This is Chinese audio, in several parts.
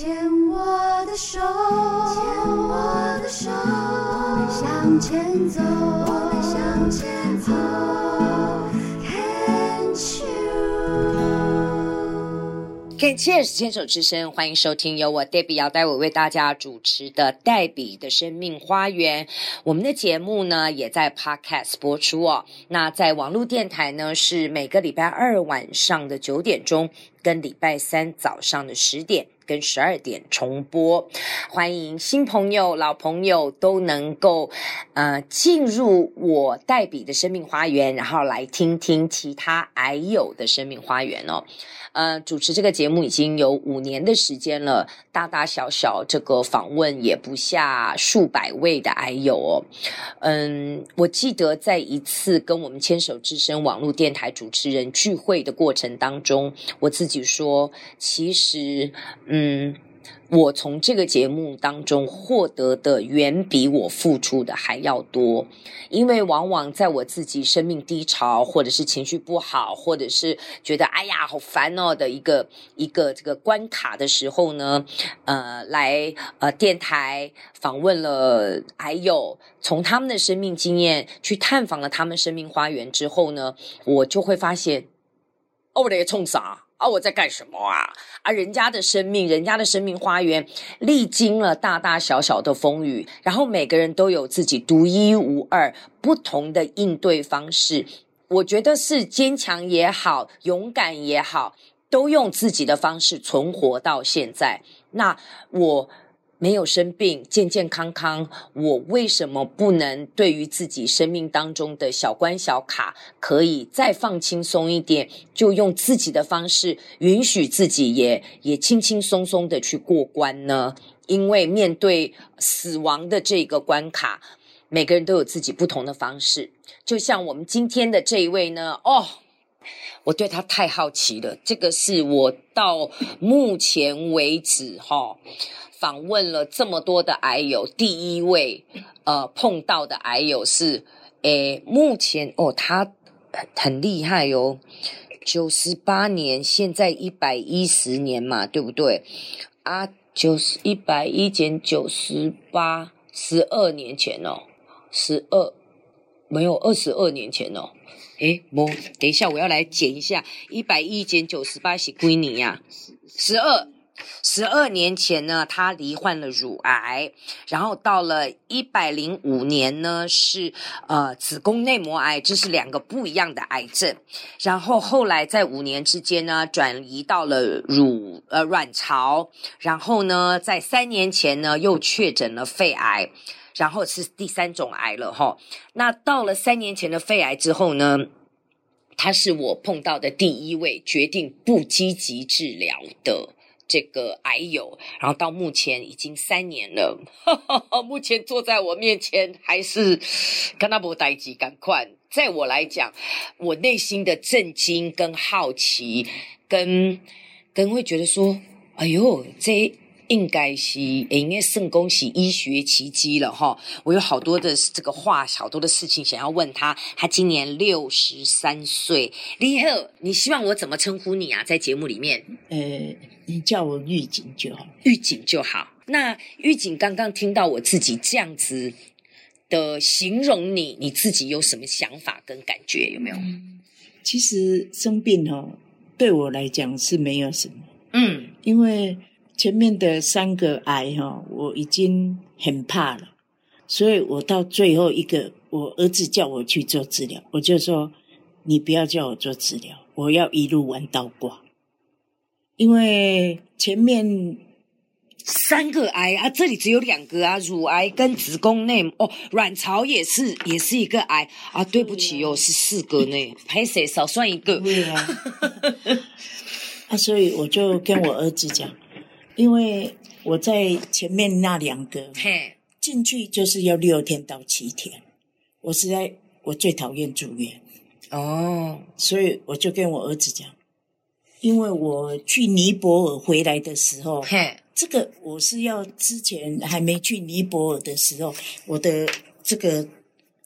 牵我的手，牵我的手，我们向前走，我们向前走。Cheers，牵手之声，欢迎收听由我 Debbie 姚黛薇为大家主持的黛比的生命花园。我们的节目呢也在 Podcast 播出哦。那在网络电台呢是每个礼拜二晚上的九点钟，跟礼拜三早上的十点跟十二点重播。欢迎新朋友、老朋友都能够呃进入我代笔的生命花园，然后来听听其他癌友的生命花园哦。呃，主持这个节目已经有五年的时间了，大大小小这个访问也不下数百位的癌友哦。嗯，我记得在一次跟我们牵手之声网络电台主持人聚会的过程当中，我自己说，其实，嗯。我从这个节目当中获得的远比我付出的还要多，因为往往在我自己生命低潮，或者是情绪不好，或者是觉得哎呀好烦哦的一个一个这个关卡的时候呢，呃，来呃电台访问了还有，从他们的生命经验去探访了他们生命花园之后呢，我就会发现，哦，我得冲啥？啊，我在干什么啊？啊，人家的生命，人家的生命花园，历经了大大小小的风雨，然后每个人都有自己独一无二、不同的应对方式。我觉得是坚强也好，勇敢也好，都用自己的方式存活到现在。那我。没有生病，健健康康，我为什么不能对于自己生命当中的小关小卡，可以再放轻松一点，就用自己的方式，允许自己也也轻轻松松的去过关呢？因为面对死亡的这个关卡，每个人都有自己不同的方式。就像我们今天的这一位呢，哦，我对他太好奇了，这个是我到目前为止哈。哦访问了这么多的癌友，第一位呃碰到的癌友是，诶，目前哦他很厉害哟、哦，九十八年，现在一百一十年嘛，对不对？啊，九十一百一减九十八，十二年前哦，十二没有二十二年前哦，诶，不，等一下我要来减一下，一百一减九十八是归你呀？十二。十二年前呢，他罹患了乳癌，然后到了一百零五年呢，是呃子宫内膜癌，这是两个不一样的癌症。然后后来在五年之间呢，转移到了乳呃卵巢，然后呢，在三年前呢又确诊了肺癌，然后是第三种癌了哈。那到了三年前的肺癌之后呢，他是我碰到的第一位决定不积极治疗的。这个癌友，然后到目前已经三年了，呵 呵目前坐在我面前还是跟他不待机，赶快。在我来讲，我内心的震惊跟好奇，跟跟会觉得说，哎呦，这。应该是，应该算恭喜医学奇迹了哈！我有好多的这个话，好多的事情想要问他。他今年六十三岁，李贺，你希望我怎么称呼你啊？在节目里面，呃，你叫我玉锦就好，玉锦就好。那玉锦刚刚听到我自己这样子的形容你，你自己有什么想法跟感觉？有没有？嗯，其实生病哦，对我来讲是没有什么，嗯，因为。前面的三个癌哈，我已经很怕了，所以我到最后一个，我儿子叫我去做治疗，我就说你不要叫我做治疗，我要一路玩到挂。因为前面三个癌啊，这里只有两个啊，乳癌跟子宫内哦，卵巢也是也是一个癌啊，对不起哟、哦，是四个呢，拍谁少算一个。对啊，啊，所以我就跟我儿子讲。因为我在前面那两个嘿。进去就是要六天到七天，我实在我最讨厌住院。哦，所以我就跟我儿子讲，因为我去尼泊尔回来的时候，嘿。这个我是要之前还没去尼泊尔的时候，我的这个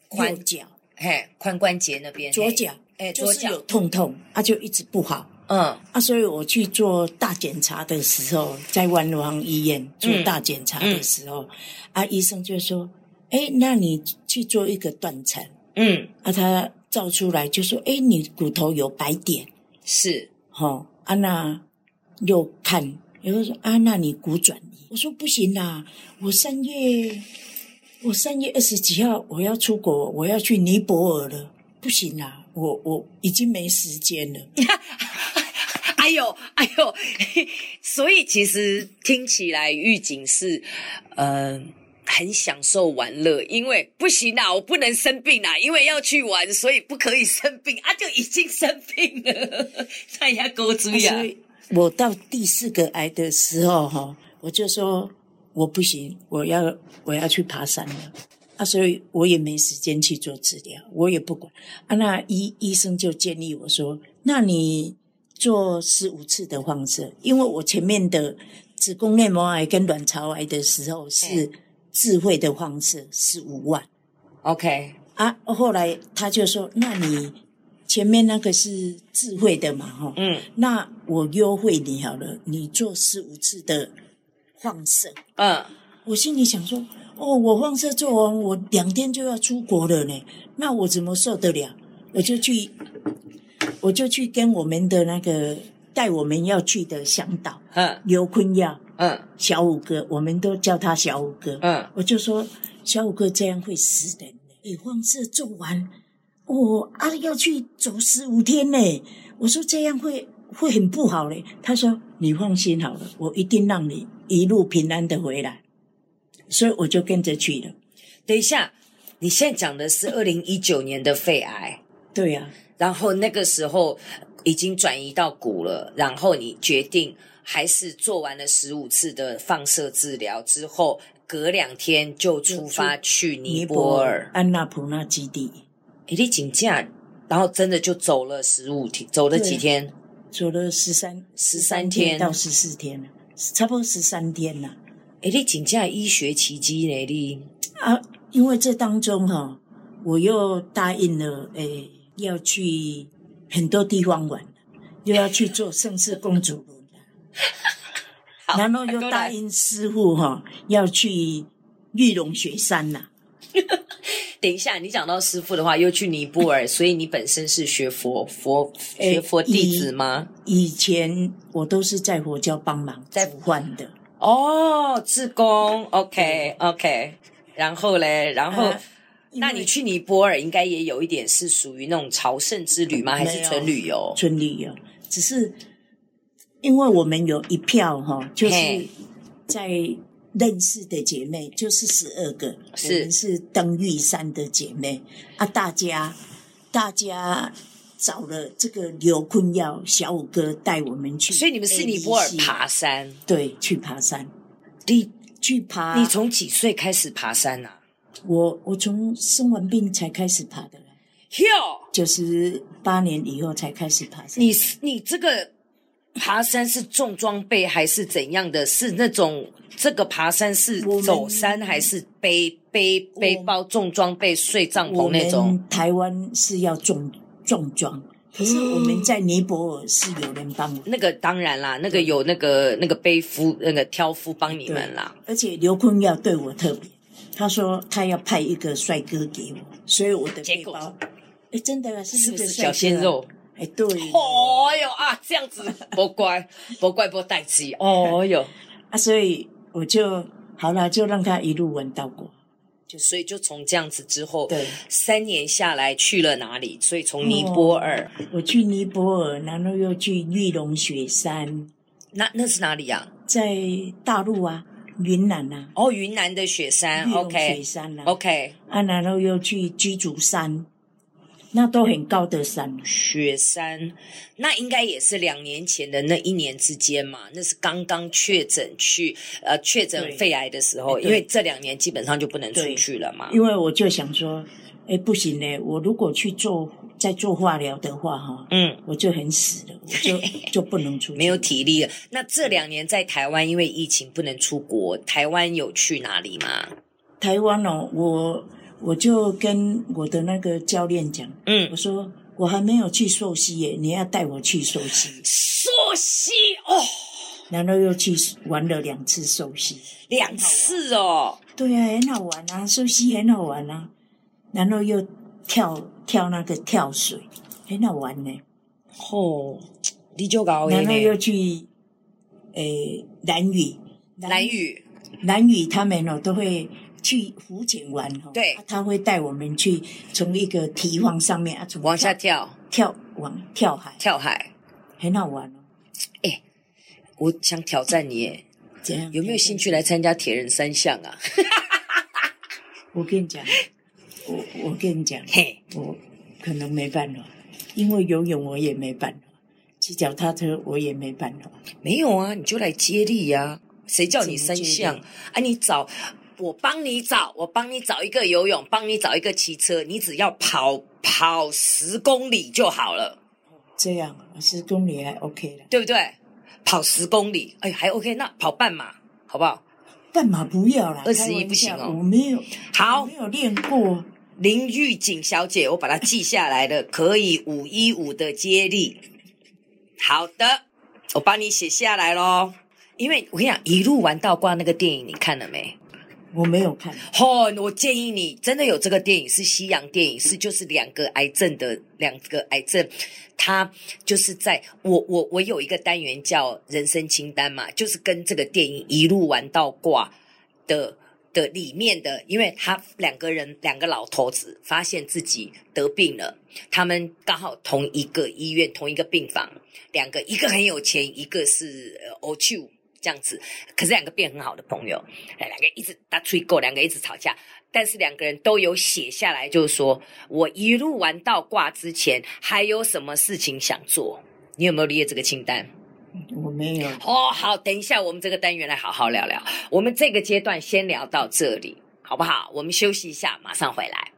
髋脚，嘿，髋关节那边，左脚，哎，就是有痛痛，它就一直不好。嗯啊，所以我去做大检查的时候，在万隆医院做大检查的时候，嗯嗯、啊，医生就说：“哎，那你去做一个断层。”嗯，啊，他照出来就说：“哎，你骨头有白点。”是，哦，啊，那又看，又说：“啊，那你骨转移。”我说：“不行啦，我三月，我三月二十几号我要出国，我要去尼泊尔了，不行啦，我我已经没时间了。”哎呦，哎呦，所以其实听起来玉锦是，嗯、呃，很享受玩乐，因为不行啊，我不能生病啊，因为要去玩，所以不可以生病啊，就已经生病了，看一下钩子呀。所以我到第四个癌的时候，哈，我就说我不行，我要我要去爬山了啊，所以我也没时间去做治疗，我也不管啊。那医医生就建议我说，那你。做十五次的放射，因为我前面的子宫内膜癌跟卵巢癌的时候是智慧的放射，十五万。OK 啊，后来他就说：“那你前面那个是智慧的嘛？哈，嗯，那我优惠你好了，你做十五次的放射。”嗯，我心里想说：“哦，我放射做完，我两天就要出国了呢，那我怎么受得了？”我就去。我就去跟我们的那个带我们要去的向导，嗯，刘坤耀，嗯，小五哥，我们都叫他小五哥，嗯，我就说小五哥这样会死人的，你，放射做完，我、哦、啊要去走十五天呢，我说这样会会很不好嘞，他说你放心好了，我一定让你一路平安的回来，所以我就跟着去了。等一下，你现在讲的是二零一九年的肺癌，对呀、啊。然后那个时候已经转移到骨了，然后你决定还是做完了十五次的放射治疗之后，隔两天就出发去尼泊尔安纳普纳基地。诶，你请假，然后真的就走了十五天，走了几天？走了十三十三天到十四天了，差不多十三天了。诶，你请假医学奇迹呢？你啊，因为这当中哈，我又答应了诶。要去很多地方玩，又要去做盛世公主轮，然后又答应师傅哈，要去玉龙雪山呐。等一下，你讲到师傅的话，又去尼泊尔，所以你本身是学佛佛学佛弟子吗？以，以前我都是在佛教帮忙在换的哦，志工，OK OK，然后嘞，然后。那你去尼泊尔应该也有一点是属于那种朝圣之旅吗？还是纯旅游？纯旅游，只是因为我们有一票哈，就是在认识的姐妹，就是十二个，是我们是登玉山的姐妹啊。大家大家找了这个刘坤耀小五哥带我们去，所以你们是尼泊尔爬山？对，去爬山。你去爬？你从几岁开始爬山啊？我我从生完病才开始爬的，哟，九十八年以后才开始爬山。你你这个爬山是重装备还是怎样的？是那种这个爬山是走山还是背背背包重装备睡帐篷那种？台湾是要重重装，可是我们在尼泊尔是有人帮我。那个当然啦，那个有那个那个背夫那个挑夫帮你们啦。而且刘坤耀对我特别。他说他要派一个帅哥给我，所以我的背包，哎，真的是是不是小鲜肉？哎，对。哦哟啊，这样子不乖，不怪不带气。哦哟啊，所以我就好了，就让他一路闻到过。就所以就从这样子之后，对，三年下来去了哪里？所以从尼泊尔，我去尼泊尔，然后又去玉龙雪山。那那是哪里呀？在大陆啊。云南呐、啊，哦，云南的雪山，OK，雪山呐，OK，啊，然后又去鸡足山，那都很高的山。雪山，那应该也是两年前的那一年之间嘛，那是刚刚确诊去呃确诊肺癌的时候，因为这两年基本上就不能出去了嘛。因为我就想说，哎，不行呢，我如果去做。在做化疗的话，哈，嗯，我就很死了，我就 就不能出去，没有体力了。那这两年在台湾，因为疫情不能出国，台湾有去哪里吗？台湾哦，我我就跟我的那个教练讲，嗯，我说我还没有去溯溪耶，你要带我去溯溪？溯溪哦，然后又去玩了两次溯溪，两次哦。对啊，很好玩啊，溯溪很好玩啊。然后又跳跳那个跳水，很好玩呢。哦，你就搞。然后又去诶蓝屿，蓝屿，蓝屿他们哦都会。去浮潜玩哦，对，啊、他会带我们去从一个堤防上面啊，从往下跳，跳往跳海，跳海很好玩哦。哎、欸，我想挑战你，哎，怎样有没有兴趣来参加铁人三项啊？我跟你讲，我我跟你讲，嘿，我可能没办法，因为游泳我也没办法，骑脚踏车我也没办法。没有啊，你就来接力呀、啊！谁叫你三项？啊，你找。我帮你找，我帮你找一个游泳，帮你找一个骑车，你只要跑跑十公里就好了。这样，十公里还 OK 了，对不对？跑十公里，哎，还 OK。那跑半马好不好？半马不要了，二十一不行哦。我没有，好，我没有练过。林玉锦小姐，我把它记下来了，可以五一五的接力。好的，我帮你写下来喽。因为我跟你讲，一路玩到挂那个电影，你看了没？我没有看。哦，我建议你真的有这个电影，是西洋电影，是就是两个癌症的两个癌症，他就是在我我我有一个单元叫人生清单嘛，就是跟这个电影一路玩到挂的的里面的，因为他两个人两个老头子发现自己得病了，他们刚好同一个医院同一个病房，两个一个很有钱，一个是呃欧秋。这样子，可是两个变很好的朋友，两个一直打吹狗，两个一直吵架，但是两个人都有写下来，就是说我一路玩到挂之前，还有什么事情想做？你有没有列这个清单？哦，好，等一下我们这个单元来好好聊聊。我们这个阶段先聊到这里，好不好？我们休息一下，马上回来。